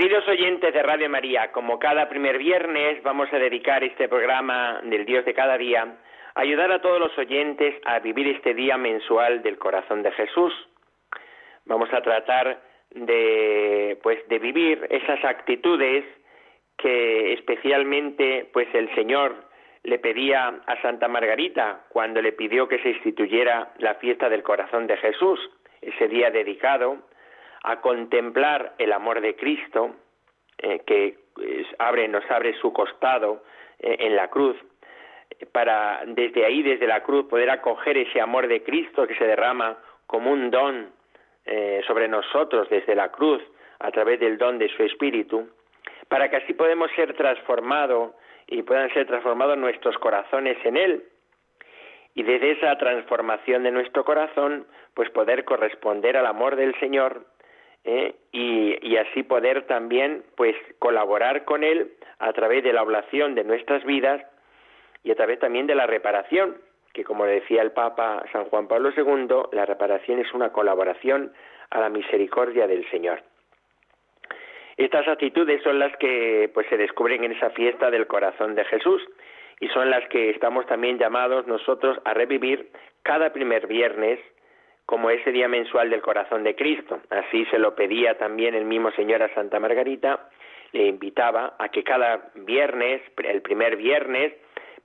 Queridos oyentes de Radio María, como cada primer viernes vamos a dedicar este programa del Dios de cada día a ayudar a todos los oyentes a vivir este día mensual del corazón de Jesús. Vamos a tratar de pues de vivir esas actitudes que especialmente pues el Señor le pedía a Santa Margarita cuando le pidió que se instituyera la fiesta del corazón de Jesús, ese día dedicado a contemplar el amor de Cristo, eh, que abre, nos abre su costado eh, en la cruz, para desde ahí, desde la cruz, poder acoger ese amor de Cristo que se derrama como un don eh, sobre nosotros desde la cruz, a través del don de su Espíritu, para que así podemos ser transformados y puedan ser transformados nuestros corazones en Él. Y desde esa transformación de nuestro corazón, pues poder corresponder al amor del Señor ¿eh? y, así poder también pues colaborar con él a través de la oblación de nuestras vidas y a través también de la reparación que como decía el Papa San Juan Pablo II la reparación es una colaboración a la misericordia del Señor estas actitudes son las que pues se descubren en esa fiesta del corazón de Jesús y son las que estamos también llamados nosotros a revivir cada primer viernes como ese día mensual del corazón de Cristo. Así se lo pedía también el mismo Señor a Santa Margarita, le invitaba a que cada viernes, el primer viernes,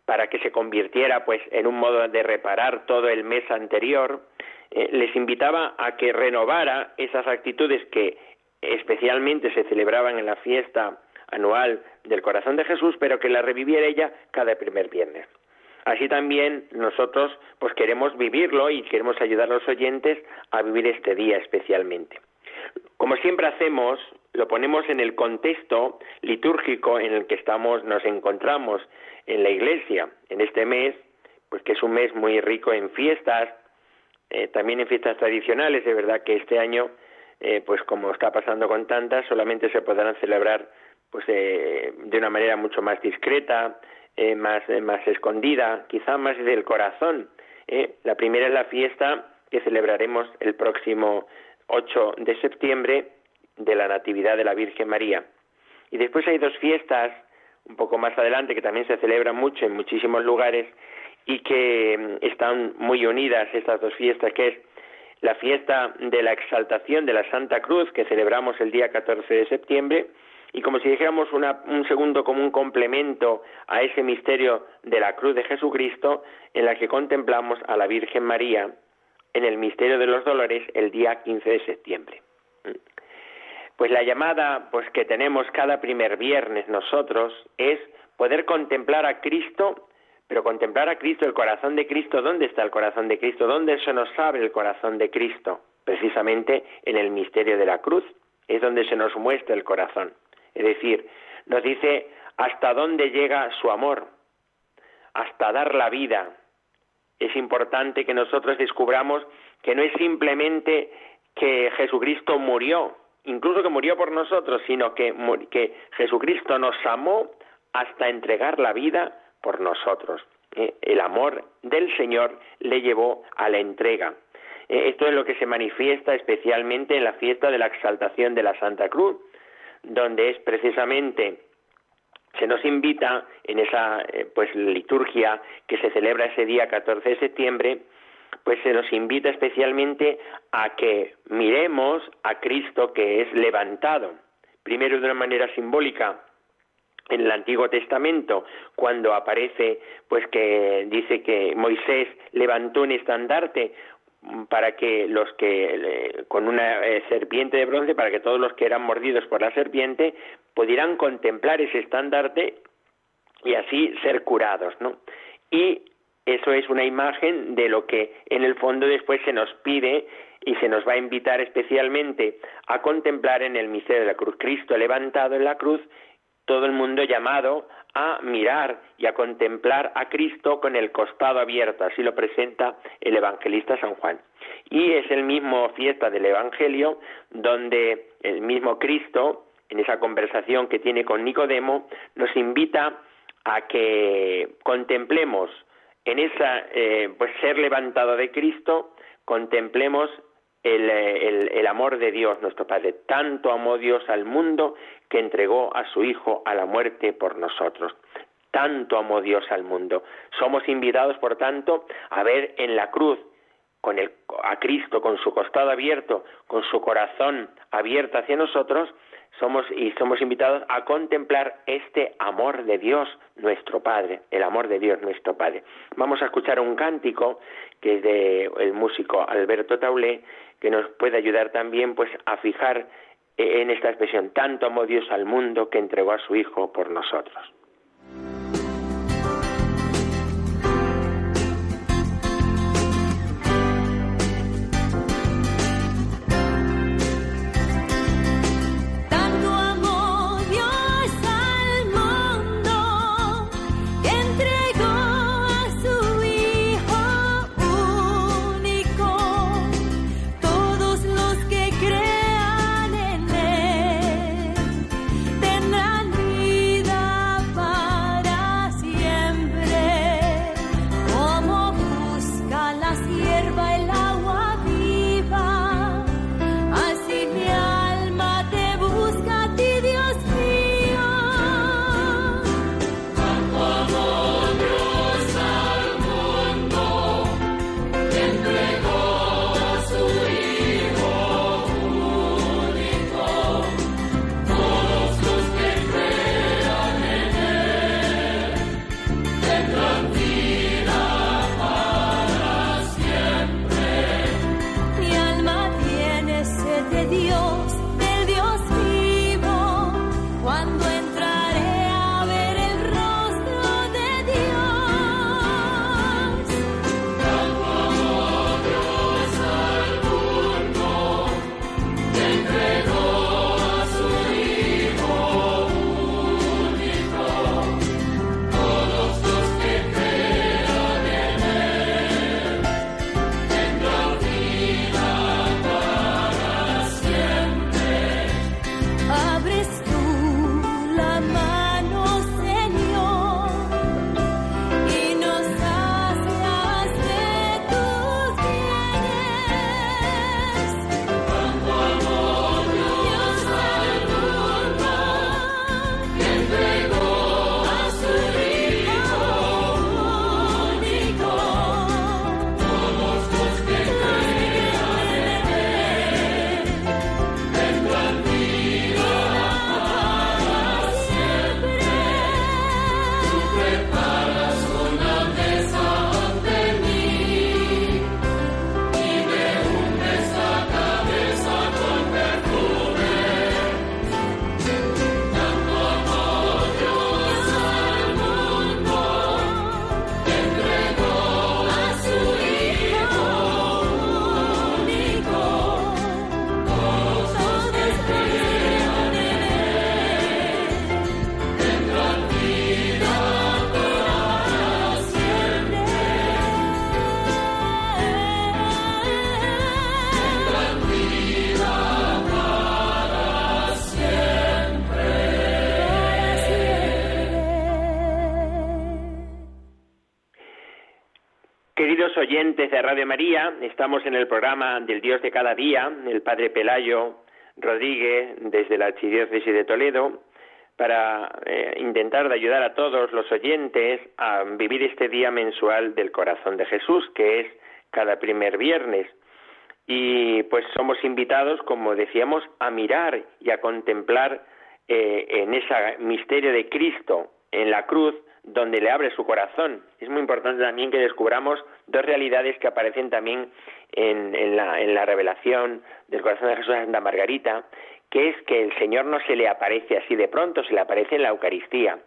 para que se convirtiera pues en un modo de reparar todo el mes anterior, eh, les invitaba a que renovara esas actitudes que especialmente se celebraban en la fiesta anual del corazón de Jesús, pero que la reviviera ella cada primer viernes. Así también nosotros pues queremos vivirlo y queremos ayudar a los oyentes a vivir este día especialmente. Como siempre hacemos, lo ponemos en el contexto litúrgico en el que estamos, nos encontramos en la iglesia en este mes, pues que es un mes muy rico en fiestas, eh, también en fiestas tradicionales, de verdad que este año, eh, pues como está pasando con tantas, solamente se podrán celebrar pues eh, de una manera mucho más discreta, eh, más, eh, más escondida, quizá más del corazón. Eh. La primera es la fiesta que celebraremos el próximo 8 de septiembre de la Natividad de la Virgen María. Y después hay dos fiestas un poco más adelante que también se celebran mucho en muchísimos lugares y que mm, están muy unidas estas dos fiestas, que es la fiesta de la exaltación de la Santa Cruz que celebramos el día 14 de septiembre y como si dijéramos un segundo como un complemento a ese misterio de la cruz de Jesucristo en la que contemplamos a la Virgen María en el misterio de los dolores el día 15 de septiembre. Pues la llamada pues que tenemos cada primer viernes nosotros es poder contemplar a Cristo, pero contemplar a Cristo, el corazón de Cristo, ¿dónde está el corazón de Cristo? ¿Dónde se nos abre el corazón de Cristo? Precisamente en el misterio de la cruz, es donde se nos muestra el corazón. Es decir, nos dice hasta dónde llega su amor, hasta dar la vida. Es importante que nosotros descubramos que no es simplemente que Jesucristo murió, incluso que murió por nosotros, sino que, Jesucristo nos amó hasta entregar la vida por nosotros. Eh, el amor del Señor le llevó a la entrega. Eh, esto es lo que se manifiesta especialmente en la fiesta de la exaltación de la Santa Cruz, donde es precisamente se nos invita en esa eh, pues liturgia que se celebra ese día 14 de septiembre, pues se nos invita especialmente a que miremos a Cristo que es levantado, primero de una manera simbólica en el Antiguo Testamento, cuando aparece, pues que dice que Moisés levantó un estandarte, para que los que con una eh, serpiente de bronce para que todos los que eran mordidos por la serpiente pudieran contemplar ese estandarte y así ser curados, ¿no? Y eso es una imagen de lo que en el fondo después se nos pide y se nos va a invitar especialmente a contemplar en el misterio de la cruz. Cristo levantado en la cruz, todo el mundo llamado a mirar y a contemplar a Cristo con el costado abierto, así lo presenta el evangelista San Juan. Y es el mismo fiesta del Evangelio donde el mismo Cristo, en esa conversación que tiene con Nicodemo, nos invita a que contemplemos en esa eh, pues ser levantado de Cristo, contemplemos el, el, amor de Dios, nuestro Padre. Tanto amó Dios al mundo que entregó a su Hijo a la muerte por nosotros. Tanto amó Dios al mundo. Somos invitados, por tanto, a ver en la cruz con el, a Cristo con su costado abierto, con su corazón abierto hacia nosotros, somos y somos invitados a contemplar este amor de Dios nuestro Padre, el amor de Dios nuestro Padre. Vamos a escuchar un cántico que es de el músico Alberto Taulé que nos puede ayudar también pues a fijar en esta expresión tanto amó Dios al mundo que entregó a su hijo por nosotros. Radio María, estamos en el programa del Dios de cada día, el Padre Pelayo Rodríguez, desde la Archidiócesis de Toledo, para eh, intentar ayudar a todos los oyentes a vivir este día mensual del corazón de Jesús, que es cada primer viernes. Y pues somos invitados, como decíamos, a mirar y a contemplar eh, en ese misterio de Cristo en la cruz, donde le abre su corazón. Es muy importante también que descubramos dos realidades que aparecen también en, la, en la revelación del corazón de Jesús a Santa Margarita, que es que el Señor no se le aparece así de pronto, se le aparece en la Eucaristía.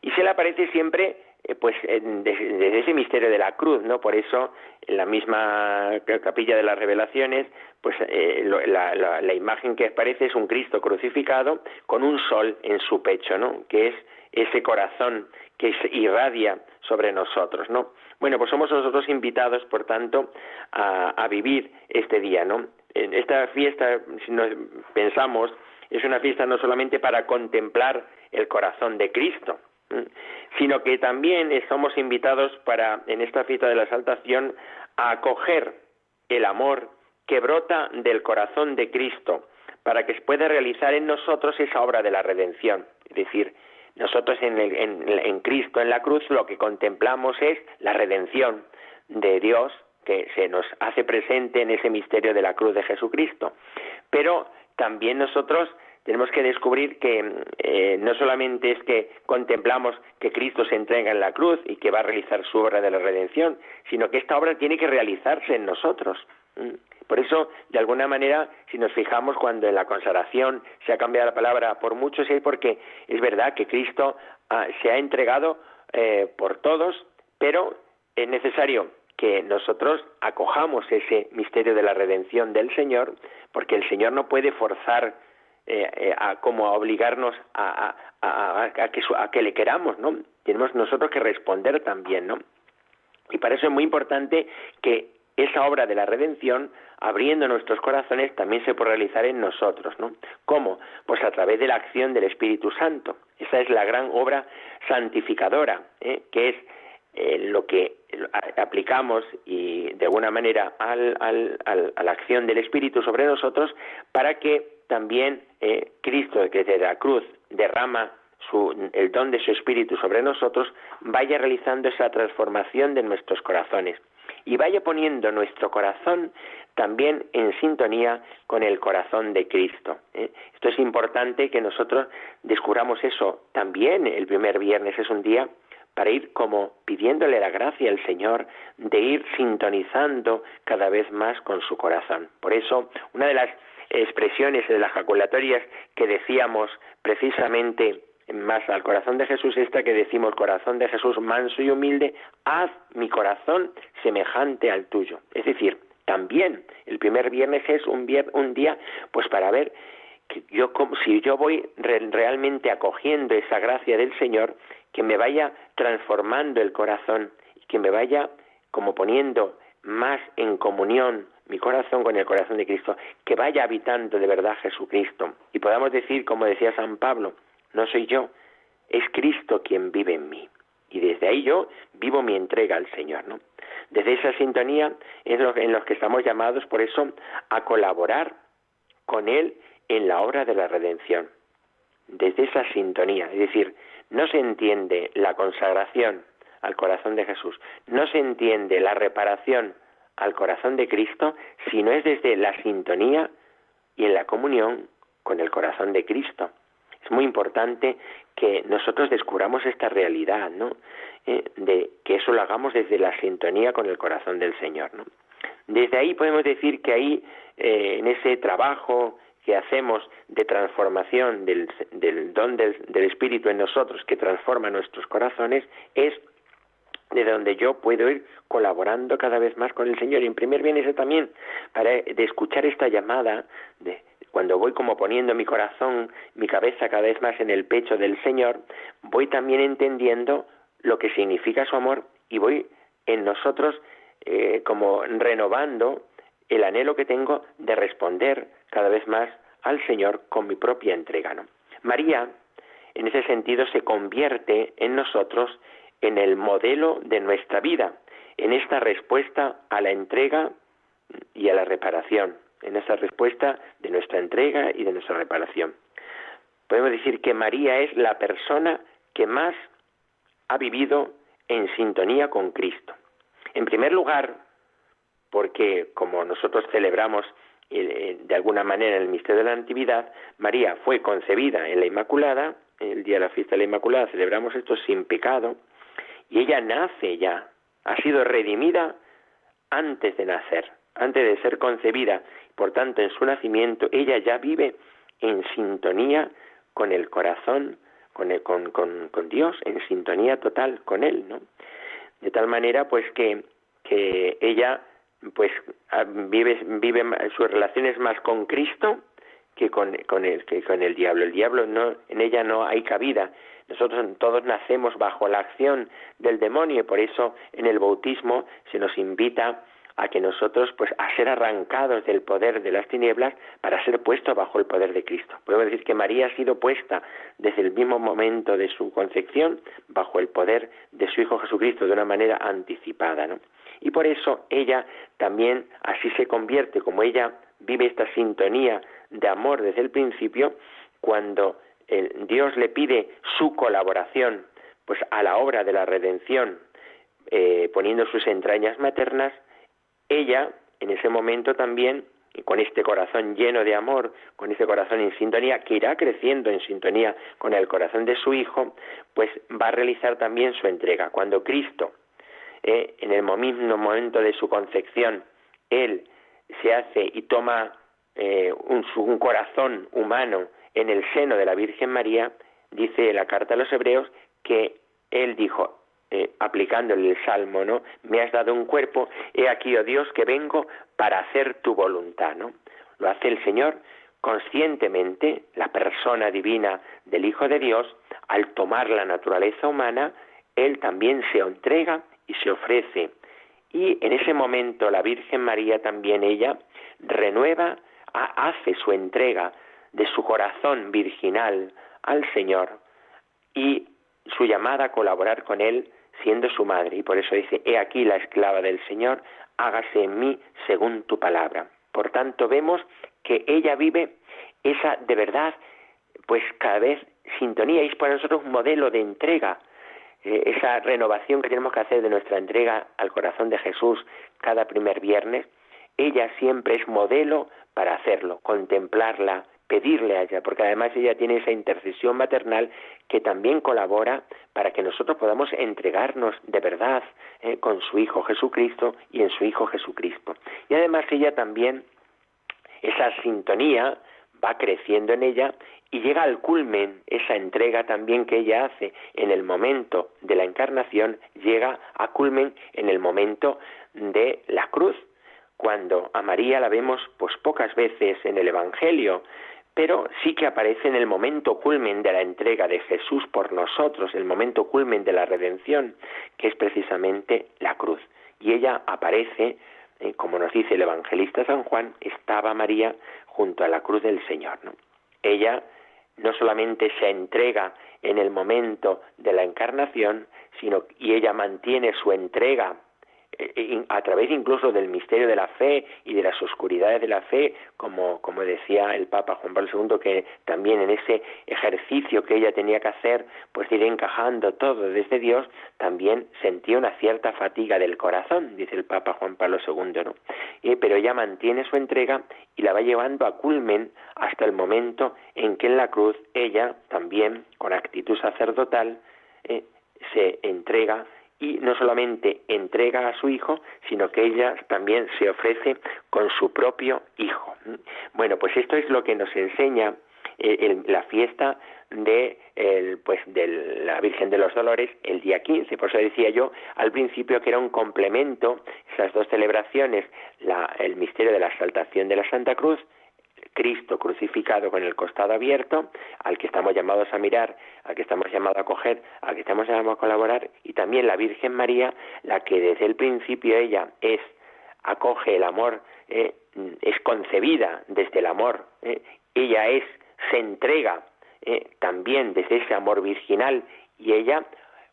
Y se le aparece siempre eh, pues desde ese misterio de la cruz, ¿no? Por eso en la misma capilla de las revelaciones, pues eh, la, la, imagen que aparece es un Cristo crucificado con un sol en su pecho, ¿no? Que es ese corazón que irradia sobre nosotros, ¿no? Bueno, pues somos nosotros invitados, por tanto, a, a vivir este día, ¿no? Esta fiesta, si nos pensamos, es una fiesta no solamente para contemplar el corazón de Cristo, sino que también somos invitados para, en esta fiesta de la exaltación, a acoger el amor que brota del corazón de Cristo, para que se pueda realizar en nosotros esa obra de la redención. Es decir, nosotros en, en Cristo, en la cruz, lo que contemplamos es la redención de Dios que se nos hace presente en ese misterio de la cruz de Jesucristo. Pero también nosotros tenemos que descubrir que eh, no solamente es que contemplamos que Cristo se entrega en la cruz y que va a realizar su obra de la redención, sino que esta obra tiene que realizarse en nosotros. Por eso, de alguna manera, si nos fijamos cuando en la consagración se ha cambiado la palabra por muchos, es porque es verdad que Cristo ah, se ha entregado eh, por todos, pero es necesario que nosotros acojamos ese misterio de la redención del Señor, porque el Señor no puede forzar eh, eh, a, como a obligarnos a, que, a que le queramos, ¿no? Tenemos nosotros que responder también, ¿no? Y para eso es muy importante que esa obra de la redención, abriendo nuestros corazones, también se puede realizar en nosotros, ¿no? ¿Cómo? Pues a través de la acción del Espíritu Santo. Esa es la gran obra santificadora, ¿eh? que es lo que aplicamos y de alguna manera al, al, a la acción del Espíritu sobre nosotros para que también eh, Cristo, que desde la cruz derrama el don de su Espíritu sobre nosotros, vaya realizando esa transformación de nuestros corazones y vaya poniendo nuestro corazón también en sintonía con el corazón de Cristo. ¿eh? Esto es importante que nosotros descubramos eso también. El primer viernes es un día para ir como pidiéndole la gracia al Señor de ir sintonizando cada vez más con su corazón. Por eso, una de las expresiones de las jaculatorias que decíamos precisamente más al corazón de Jesús, esta que decimos corazón de Jesús manso y humilde, haz mi corazón semejante al tuyo. Es decir, también el primer viernes es un, un día pues para ver que yo si yo voy realmente acogiendo esa gracia del Señor, que me vaya transformando el corazón y que me vaya como poniendo más en comunión mi corazón con el corazón de Cristo, que vaya habitando de verdad Jesucristo y podamos decir, como decía San Pablo, no soy yo, es Cristo quien vive en mí. Y desde ahí yo vivo mi entrega al Señor, ¿no? Desde esa sintonía es en los que estamos llamados, por eso, a colaborar con Él en la obra de la redención. Desde esa sintonía, es decir, no se entiende la consagración al corazón de Jesús, no se entiende la reparación al corazón de Cristo si no es desde la sintonía y en la comunión con el corazón de Cristo. Muy importante que nosotros descubramos esta realidad, ¿no? Eh, de que eso lo hagamos desde la sintonía con el corazón del Señor, ¿no? Desde ahí podemos decir que ahí, eh, en ese trabajo que hacemos de transformación del, don del, del Espíritu en nosotros, que transforma nuestros corazones, es de donde yo puedo ir colaborando cada vez más con el Señor. Y en primer bien eso también, para de escuchar esta llamada, de cuando voy como poniendo mi corazón, mi cabeza cada vez más en el pecho del Señor, voy también entendiendo lo que significa su amor y voy en nosotros eh, como renovando el anhelo que tengo de responder cada vez más al Señor con mi propia entrega. María, en ese sentido, se convierte en nosotros en el modelo de nuestra vida, en esta respuesta a la entrega y a la reparación, en esta respuesta de nuestra entrega y de nuestra reparación. Podemos decir que María es la persona que más ha vivido en sintonía con Cristo. En primer lugar, porque como nosotros celebramos eh, de alguna manera el misterio de la Natividad, María fue concebida en la Inmaculada, el día de la fiesta de la Inmaculada, celebramos esto sin pecado, y ella nace ya, ha sido redimida antes de nacer, antes de ser concebida. Por tanto, en su nacimiento, ella ya vive en sintonía con el corazón, con, con, con, Dios, en sintonía total con Él, ¿no? De tal manera, pues, que, ella pues ah, vive, vive sus relaciones más con Cristo que con, con, el, que con el diablo. El diablo no, en ella no hay cabida. Nosotros todos nacemos bajo la acción del demonio y por eso en el bautismo se nos invita a que nosotros, pues, a ser arrancados del poder de las tinieblas para ser puestos bajo el poder de Cristo. Podemos decir que María ha sido puesta desde el mismo momento de su concepción bajo el poder de su Hijo Jesucristo de una manera anticipada, ¿no? Y por eso ella también así se convierte, como ella vive esta sintonía de amor desde el principio, cuando Dios le pide su colaboración pues a la obra de la redención, eh, poniendo sus entrañas maternas, ella en ese momento también, con este corazón lleno de amor, con este corazón en sintonía, que irá creciendo en sintonía con el corazón de su Hijo, pues va a realizar también su entrega. Cuando Cristo eh, en el mismo momento de su concepción, él se hace y toma eh, un, corazón humano en el seno de la Virgen María, dice la carta a los hebreos que él dijo, eh, aplicándole el salmo, ¿no? Me has dado un cuerpo, he aquí, oh Dios, que vengo para hacer tu voluntad, ¿no? Lo hace el Señor conscientemente, la persona divina del Hijo de Dios, al tomar la naturaleza humana, Él también se entrega y se ofrece. Y en ese momento la Virgen María también ella renueva, hace su entrega de su corazón virginal al Señor y su llamada a colaborar con Él siendo su madre. Y por eso dice, he aquí la esclava del Señor, hágase en mí según tu palabra. Por tanto, vemos que ella vive esa de verdad, pues cada vez sintonía, es para nosotros un modelo de entrega eh, esa renovación que tenemos que hacer de nuestra entrega al corazón de Jesús cada primer viernes, ella siempre es modelo para hacerlo, contemplarla, pedirle a ella, porque además ella tiene esa intercesión maternal que también colabora para que nosotros podamos entregarnos de verdad eh, con su Hijo Jesucristo y en su Hijo Jesucristo. Y además ella también, esa sintonía va creciendo en ella y llega al culmen, esa entrega también que ella hace en el momento de la encarnación, llega a culmen en el momento de la cruz, cuando a María la vemos pues pocas veces en el Evangelio, pero sí que aparece en el momento culmen de la entrega de Jesús por nosotros, el momento culmen de la redención, que es precisamente la cruz. Y ella aparece, eh, como nos dice el evangelista San Juan, estaba María junto a la cruz del Señor. ¿no? Ella no solamente se entrega en el momento de la encarnación, sino y ella mantiene su entrega a través incluso del misterio de la fe y de las oscuridades de la fe, como, como decía el Papa Juan Pablo II, que también en ese ejercicio que ella tenía que hacer, pues ir encajando todo desde Dios, también sentía una cierta fatiga del corazón, dice el Papa Juan Pablo II, ¿no? pero ella mantiene su entrega y la va llevando a culmen hasta el momento en que en la cruz ella también, con actitud sacerdotal, eh, se entrega y no solamente entrega a su hijo, sino que ella también se ofrece con su propio hijo. Bueno, pues esto es lo que nos enseña eh, la fiesta de pues de la Virgen de los Dolores el día 15. Por eso decía yo al principio que era un complemento esas dos celebraciones, el misterio de la exaltación de la Santa Cruz Cristo crucificado con el costado abierto, al que estamos llamados a mirar, al que estamos llamados a coger, al que estamos llamados a colaborar, y también la Virgen María, la que desde el principio ella es, acoge el amor, eh, es concebida desde el amor, eh, ella es, se entrega eh, también desde ese amor virginal, y ella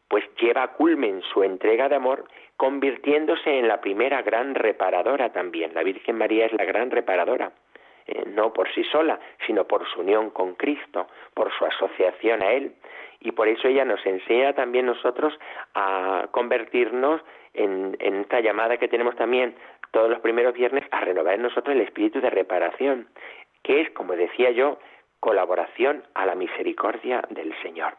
pues lleva a culmen su entrega de amor convirtiéndose en la primera gran reparadora también. La Virgen María es la gran reparadora. Eh, no por sí sola, sino por su unión con Cristo, por su asociación a Él. Y por eso ella nos enseña también nosotros a convertirnos en, esta llamada que tenemos también todos los primeros viernes a renovar en nosotros el espíritu de reparación, que es, como decía yo, colaboración a la misericordia del Señor.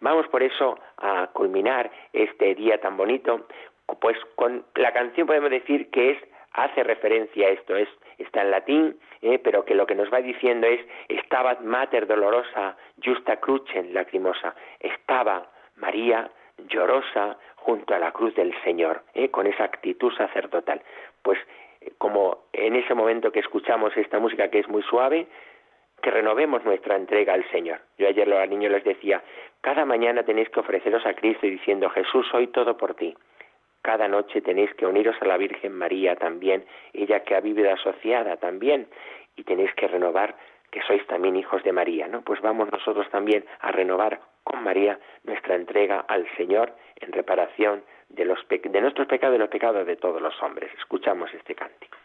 Vamos por eso a culminar este día tan bonito, pues con la canción podemos decir que es hace referencia a esto, es está en latín, eh, pero que lo que nos va diciendo es estaba mater dolorosa justa crucem lacrimosa, estaba María llorosa junto a la cruz del Señor, eh, con esa actitud sacerdotal. Pues eh, como en ese momento que escuchamos esta música que es muy suave, que renovemos nuestra entrega al Señor. Yo ayer los niños les decía, cada mañana tenéis que ofreceros a Cristo diciendo, Jesús, soy todo por ti. Cada noche tenéis que uniros a la Virgen María también, ella que ha vivido asociada también, y tenéis que renovar que sois también hijos de María, ¿no? Pues vamos nosotros también a renovar con María nuestra entrega al Señor en reparación de, de nuestros pecados y los pecados de todos los hombres. Escuchamos este cántico.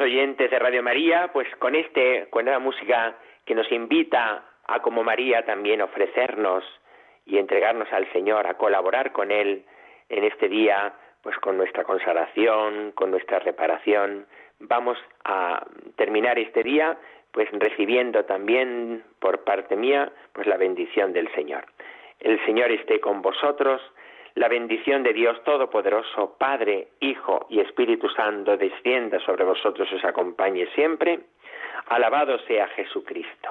Oyentes de Radio María, pues con este, con la música que nos invita a como María también ofrecernos y entregarnos al Señor, a colaborar con Él en este día, pues con nuestra consagración, con nuestra reparación. Vamos a terminar este día pues recibiendo también por parte mía pues la bendición del Señor. El Señor esté con vosotros la bendición de Dios Todopoderoso, Padre, Hijo y Espíritu Santo, descienda sobre vosotros y os acompañe siempre. Alabado sea Jesucristo.